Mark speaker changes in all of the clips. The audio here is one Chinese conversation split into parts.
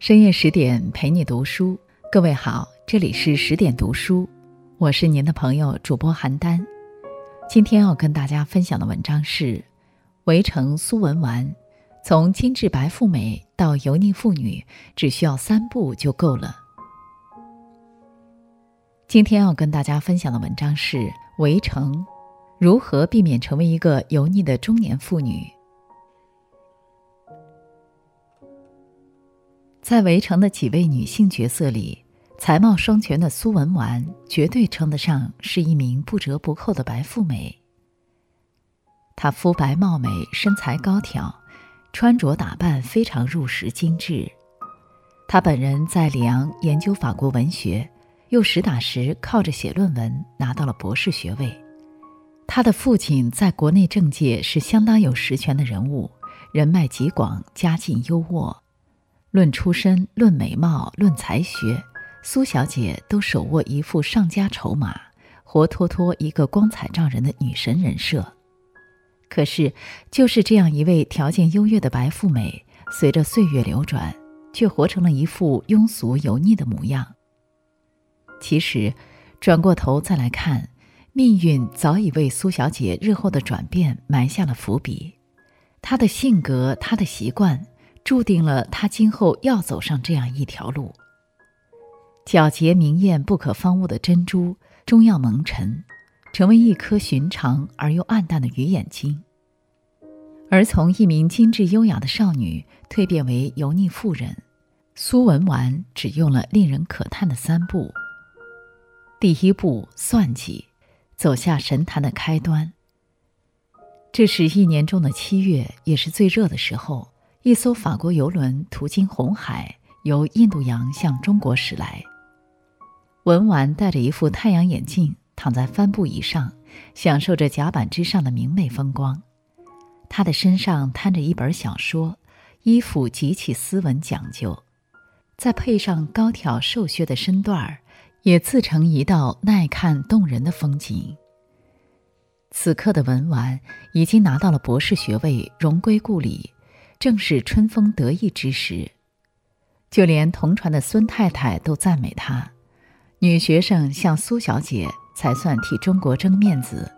Speaker 1: 深夜十点陪你读书，各位好，这里是十点读书，我是您的朋友主播邯郸。今天要跟大家分享的文章是《围城苏文纨》，从精致白富美到油腻妇女，只需要三步就够了。今天要跟大家分享的文章是《围城》，如何避免成为一个油腻的中年妇女。在《围城》的几位女性角色里，才貌双全的苏文纨绝对称得上是一名不折不扣的白富美。她肤白貌美，身材高挑，穿着打扮非常入时精致。她本人在里昂研究法国文学，又实打实靠着写论文拿到了博士学位。她的父亲在国内政界是相当有实权的人物，人脉极广，家境优渥。论出身，论美貌，论才学，苏小姐都手握一副上佳筹码，活脱脱一个光彩照人的女神人设。可是，就是这样一位条件优越的白富美，随着岁月流转，却活成了一副庸俗油腻的模样。其实，转过头再来看，命运早已为苏小姐日后的转变埋下了伏笔。她的性格，她的习惯。注定了他今后要走上这样一条路。皎洁明艳、不可方物的珍珠，终要蒙尘，成为一颗寻常而又暗淡的鱼眼睛。而从一名精致优雅的少女蜕变为油腻妇人，苏文纨只用了令人可叹的三步。第一步，算计，走下神坛的开端。这是一年中的七月，也是最热的时候。一艘法国游轮途经红海，由印度洋向中国驶来。文玩戴着一副太阳眼镜，躺在帆布椅上，享受着甲板之上的明媚风光。他的身上摊着一本小说，衣服极其斯文讲究，再配上高挑瘦削的身段儿，也自成一道耐看动人的风景。此刻的文玩已经拿到了博士学位，荣归故里。正是春风得意之时，就连同船的孙太太都赞美她。女学生像苏小姐才算替中国争面子，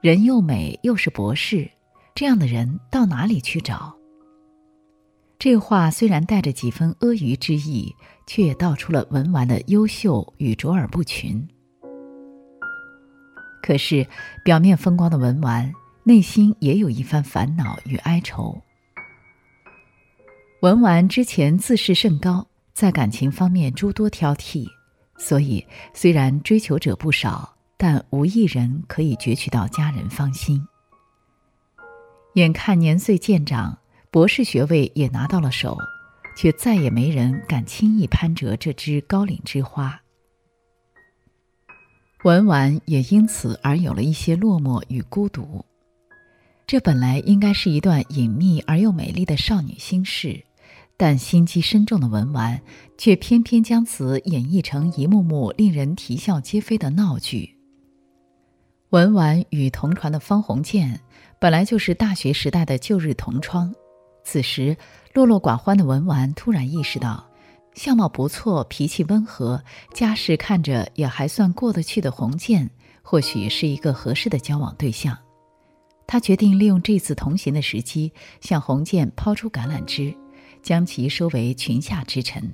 Speaker 1: 人又美又是博士，这样的人到哪里去找？这话虽然带着几分阿谀之意，却也道出了文玩的优秀与卓尔不群。可是，表面风光的文玩，内心也有一番烦恼与哀愁。文玩之前自视甚高，在感情方面诸多挑剔，所以虽然追求者不少，但无一人可以攫取到佳人芳心。眼看年岁渐长，博士学位也拿到了手，却再也没人敢轻易攀折这枝高岭之花。文玩也因此而有了一些落寞与孤独。这本来应该是一段隐秘而又美丽的少女心事，但心机深重的文玩却偏偏将此演绎成一幕幕令人啼笑皆非的闹剧。文玩与同船的方鸿渐本来就是大学时代的旧日同窗，此时落落寡欢的文玩突然意识到，相貌不错、脾气温和、家世看着也还算过得去的鸿渐，或许是一个合适的交往对象。他决定利用这次同行的时机，向鸿渐抛出橄榄枝，将其收为裙下之臣。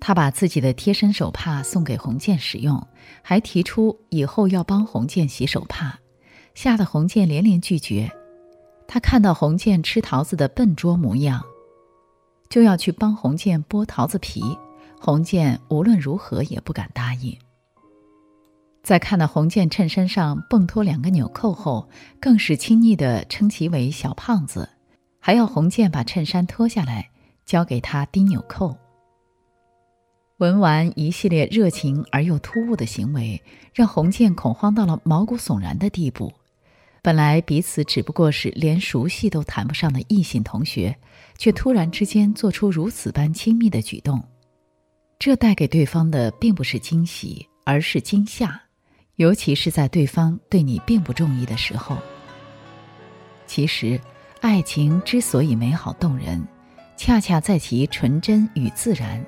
Speaker 1: 他把自己的贴身手帕送给洪建使用，还提出以后要帮洪建洗手帕，吓得洪建连连拒绝。他看到洪建吃桃子的笨拙模样，就要去帮洪建剥桃子皮，洪建无论如何也不敢答应。在看到洪建衬衫上蹦脱两个纽扣后，更是亲昵地称其为“小胖子”，还要红箭把衬衫脱下来交给他钉纽扣。文完一系列热情而又突兀的行为，让红箭恐慌到了毛骨悚然的地步。本来彼此只不过是连熟悉都谈不上的异性同学，却突然之间做出如此般亲密的举动，这带给对方的并不是惊喜，而是惊吓。尤其是在对方对你并不中意的时候。其实，爱情之所以美好动人，恰恰在其纯真与自然，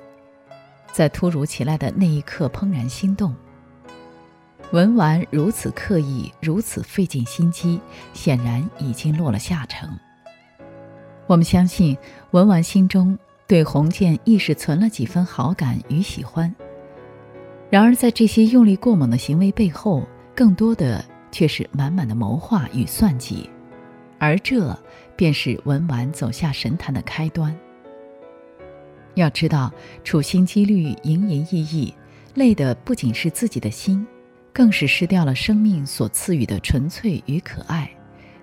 Speaker 1: 在突如其来的那一刻怦然心动。文玩如此刻意，如此费尽心机，显然已经落了下乘。我们相信文玩心中对洪建亦是存了几分好感与喜欢。然而，在这些用力过猛的行为背后，更多的却是满满的谋划与算计，而这便是文玩走下神坛的开端。要知道，处心积虑、营营役役，累的不仅是自己的心，更是失掉了生命所赐予的纯粹与可爱，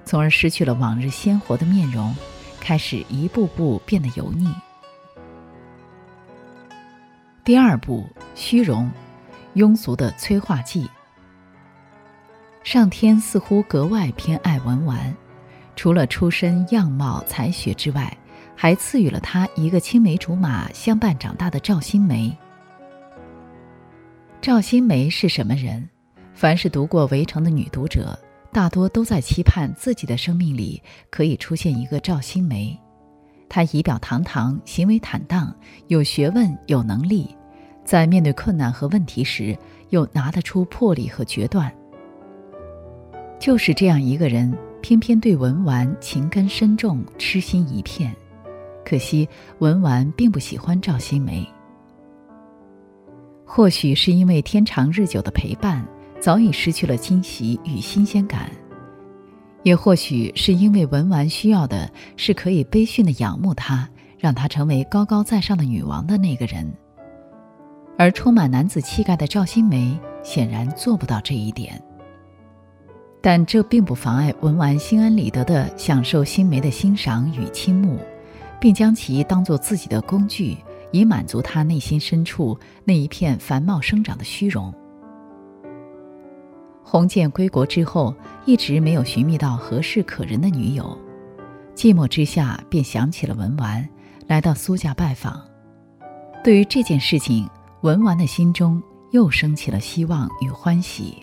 Speaker 1: 从而失去了往日鲜活的面容，开始一步步变得油腻。第二步，虚荣，庸俗的催化剂。上天似乎格外偏爱文玩，除了出身、样貌、才学之外。还赐予了他一个青梅竹马相伴长大的赵新梅。赵新梅是什么人？凡是读过《围城》的女读者，大多都在期盼自己的生命里可以出现一个赵新梅。她仪表堂堂，行为坦荡，有学问，有能力，在面对困难和问题时，又拿得出魄力和决断。就是这样一个人，偏偏对文玩情根深重，痴心一片。可惜文玩并不喜欢赵新梅，或许是因为天长日久的陪伴早已失去了惊喜与新鲜感，也或许是因为文玩需要的是可以悲训的仰慕她，让她成为高高在上的女王的那个人，而充满男子气概的赵新梅显然做不到这一点。但这并不妨碍文玩心安理得地享受新梅的欣赏与倾慕。并将其当作自己的工具，以满足他内心深处那一片繁茂生长的虚荣。鸿渐归国之后，一直没有寻觅到合适可人的女友，寂寞之下便想起了文玩，来到苏家拜访。对于这件事情，文玩的心中又升起了希望与欢喜。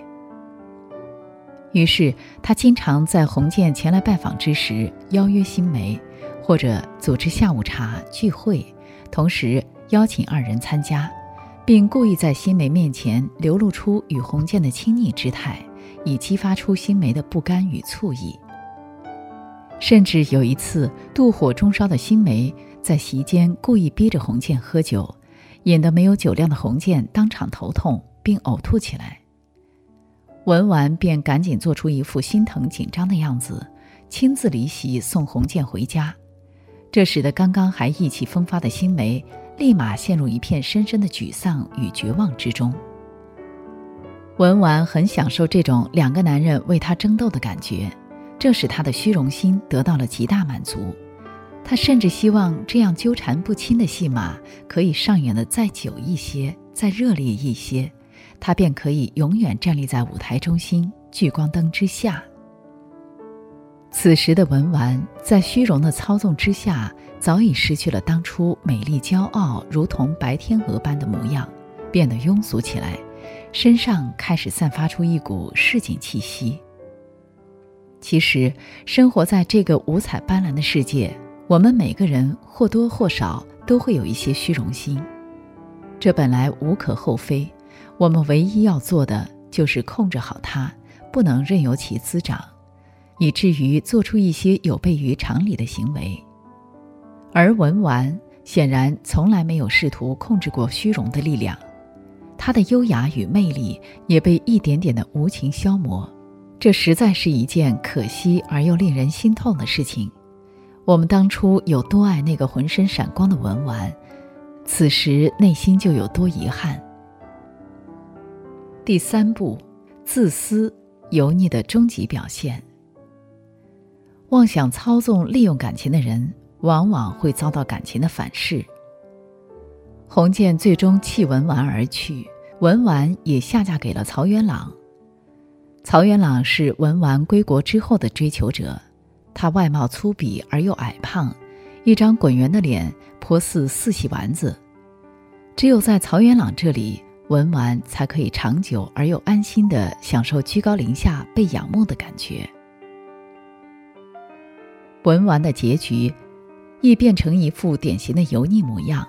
Speaker 1: 于是，他经常在洪建前来拜访之时，邀约新梅。或者组织下午茶聚会，同时邀请二人参加，并故意在新梅面前流露出与洪建的亲昵之态，以激发出新梅的不甘与醋意。甚至有一次，妒火中烧的新梅在席间故意逼着洪建喝酒，引得没有酒量的洪建当场头痛并呕吐起来。文完便赶紧做出一副心疼紧张的样子，亲自离席送洪建回家。这使得刚刚还意气风发的新梅，立马陷入一片深深的沮丧与绝望之中。文玩很享受这种两个男人为他争斗的感觉，这使他的虚荣心得到了极大满足。他甚至希望这样纠缠不清的戏码可以上演的再久一些，再热烈一些，他便可以永远站立在舞台中心聚光灯之下。此时的文玩在虚荣的操纵之下，早已失去了当初美丽骄傲，如同白天鹅般的模样，变得庸俗起来，身上开始散发出一股市井气息。其实，生活在这个五彩斑斓的世界，我们每个人或多或少都会有一些虚荣心，这本来无可厚非。我们唯一要做的就是控制好它，不能任由其滋长。以至于做出一些有悖于常理的行为，而文玩显然从来没有试图控制过虚荣的力量，他的优雅与魅力也被一点点的无情消磨，这实在是一件可惜而又令人心痛的事情。我们当初有多爱那个浑身闪光的文玩，此时内心就有多遗憾。第三步，自私油腻的终极表现。妄想操纵、利用感情的人，往往会遭到感情的反噬。洪建最终弃文玩而去，文玩也下嫁给了曹元朗。曹元朗是文玩归国之后的追求者，他外貌粗鄙而又矮胖，一张滚圆的脸，颇似四喜丸子。只有在曹元朗这里，文玩才可以长久而又安心地享受居高临下被仰慕的感觉。文玩的结局，亦变成一副典型的油腻模样，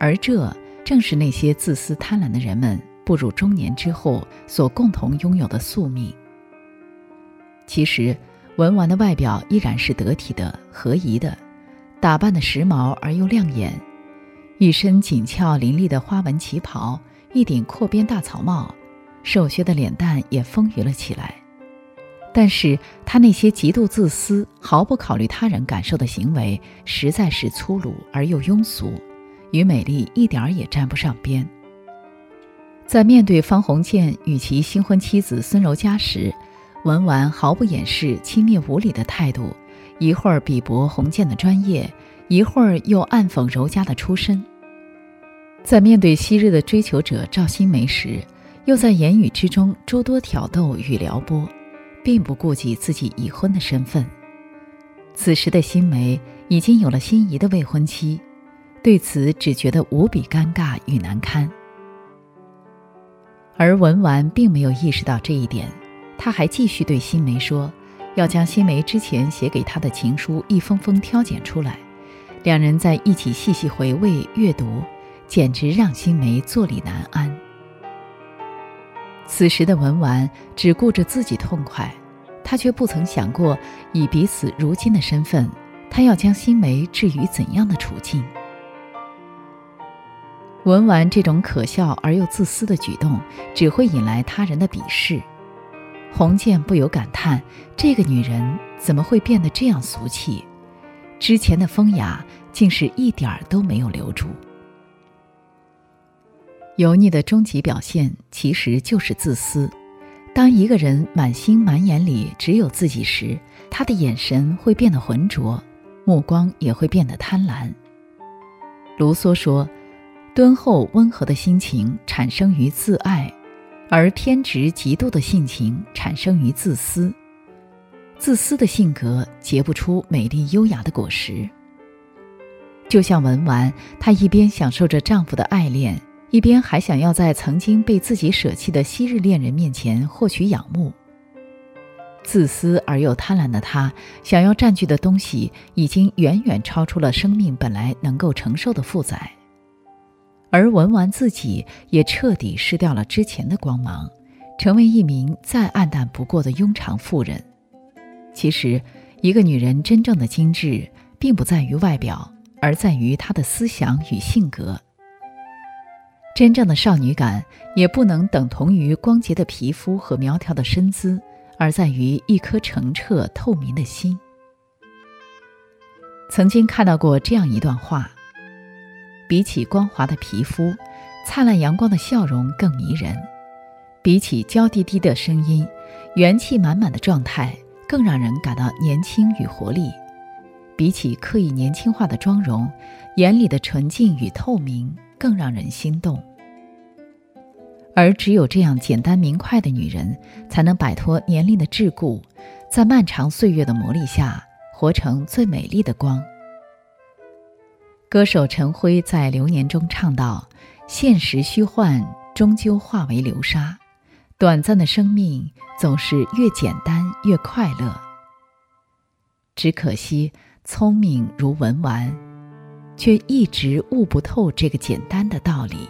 Speaker 1: 而这正是那些自私贪婪的人们步入中年之后所共同拥有的宿命。其实，文玩的外表依然是得体的、合宜的，打扮的时髦而又亮眼，一身紧俏凌厉的花纹旗袍，一顶阔边大草帽，瘦削的脸蛋也丰腴了起来。但是他那些极度自私、毫不考虑他人感受的行为，实在是粗鲁而又庸俗，与美丽一点儿也沾不上边。在面对方鸿渐与其新婚妻子孙柔嘉时，文玩毫不掩饰轻蔑无礼的态度，一会儿鄙薄鸿渐的专业，一会儿又暗讽柔嘉的出身。在面对昔日的追求者赵新梅时，又在言语之中诸多挑逗与撩拨。并不顾及自己已婚的身份。此时的新梅已经有了心仪的未婚妻，对此只觉得无比尴尬与难堪。而文玩并没有意识到这一点，他还继续对新梅说，要将新梅之前写给他的情书一封封挑拣出来，两人在一起细细回味阅读，简直让新梅坐立难安。此时的文玩只顾着自己痛快，他却不曾想过，以彼此如今的身份，他要将新梅置于怎样的处境。文玩这种可笑而又自私的举动，只会引来他人的鄙视。洪建不由感叹：这个女人怎么会变得这样俗气？之前的风雅，竟是一点儿都没有留住。油腻的终极表现其实就是自私。当一个人满心满眼里只有自己时，他的眼神会变得浑浊，目光也会变得贪婪。卢梭说：“敦厚温和的心情产生于自爱，而偏执极度的性情产生于自私。自私的性格结不出美丽优雅的果实。”就像文玩，她一边享受着丈夫的爱恋。一边还想要在曾经被自己舍弃的昔日恋人面前获取仰慕，自私而又贪婪的他，想要占据的东西已经远远超出了生命本来能够承受的负载，而文玩自己也彻底失掉了之前的光芒，成为一名再暗淡不过的庸常妇人。其实，一个女人真正的精致，并不在于外表，而在于她的思想与性格。真正的少女感也不能等同于光洁的皮肤和苗条的身姿，而在于一颗澄澈透明的心。曾经看到过这样一段话：比起光滑的皮肤，灿烂阳光的笑容更迷人；比起娇滴滴的声音，元气满满的状态更让人感到年轻与活力；比起刻意年轻化的妆容，眼里的纯净与透明。更让人心动，而只有这样简单明快的女人，才能摆脱年龄的桎梏，在漫长岁月的磨砺下，活成最美丽的光。歌手陈辉在《流年》中唱道：“现实虚幻，终究化为流沙。短暂的生命，总是越简单越快乐。只可惜，聪明如文玩。”却一直悟不透这个简单的道理。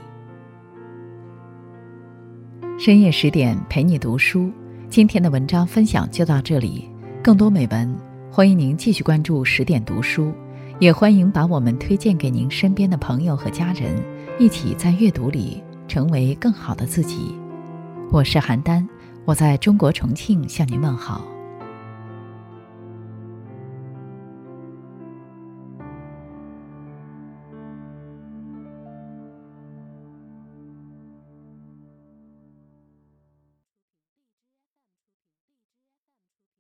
Speaker 1: 深夜十点陪你读书，今天的文章分享就到这里。更多美文，欢迎您继续关注十点读书，也欢迎把我们推荐给您身边的朋友和家人，一起在阅读里成为更好的自己。我是邯郸，我在中国重庆向您问好。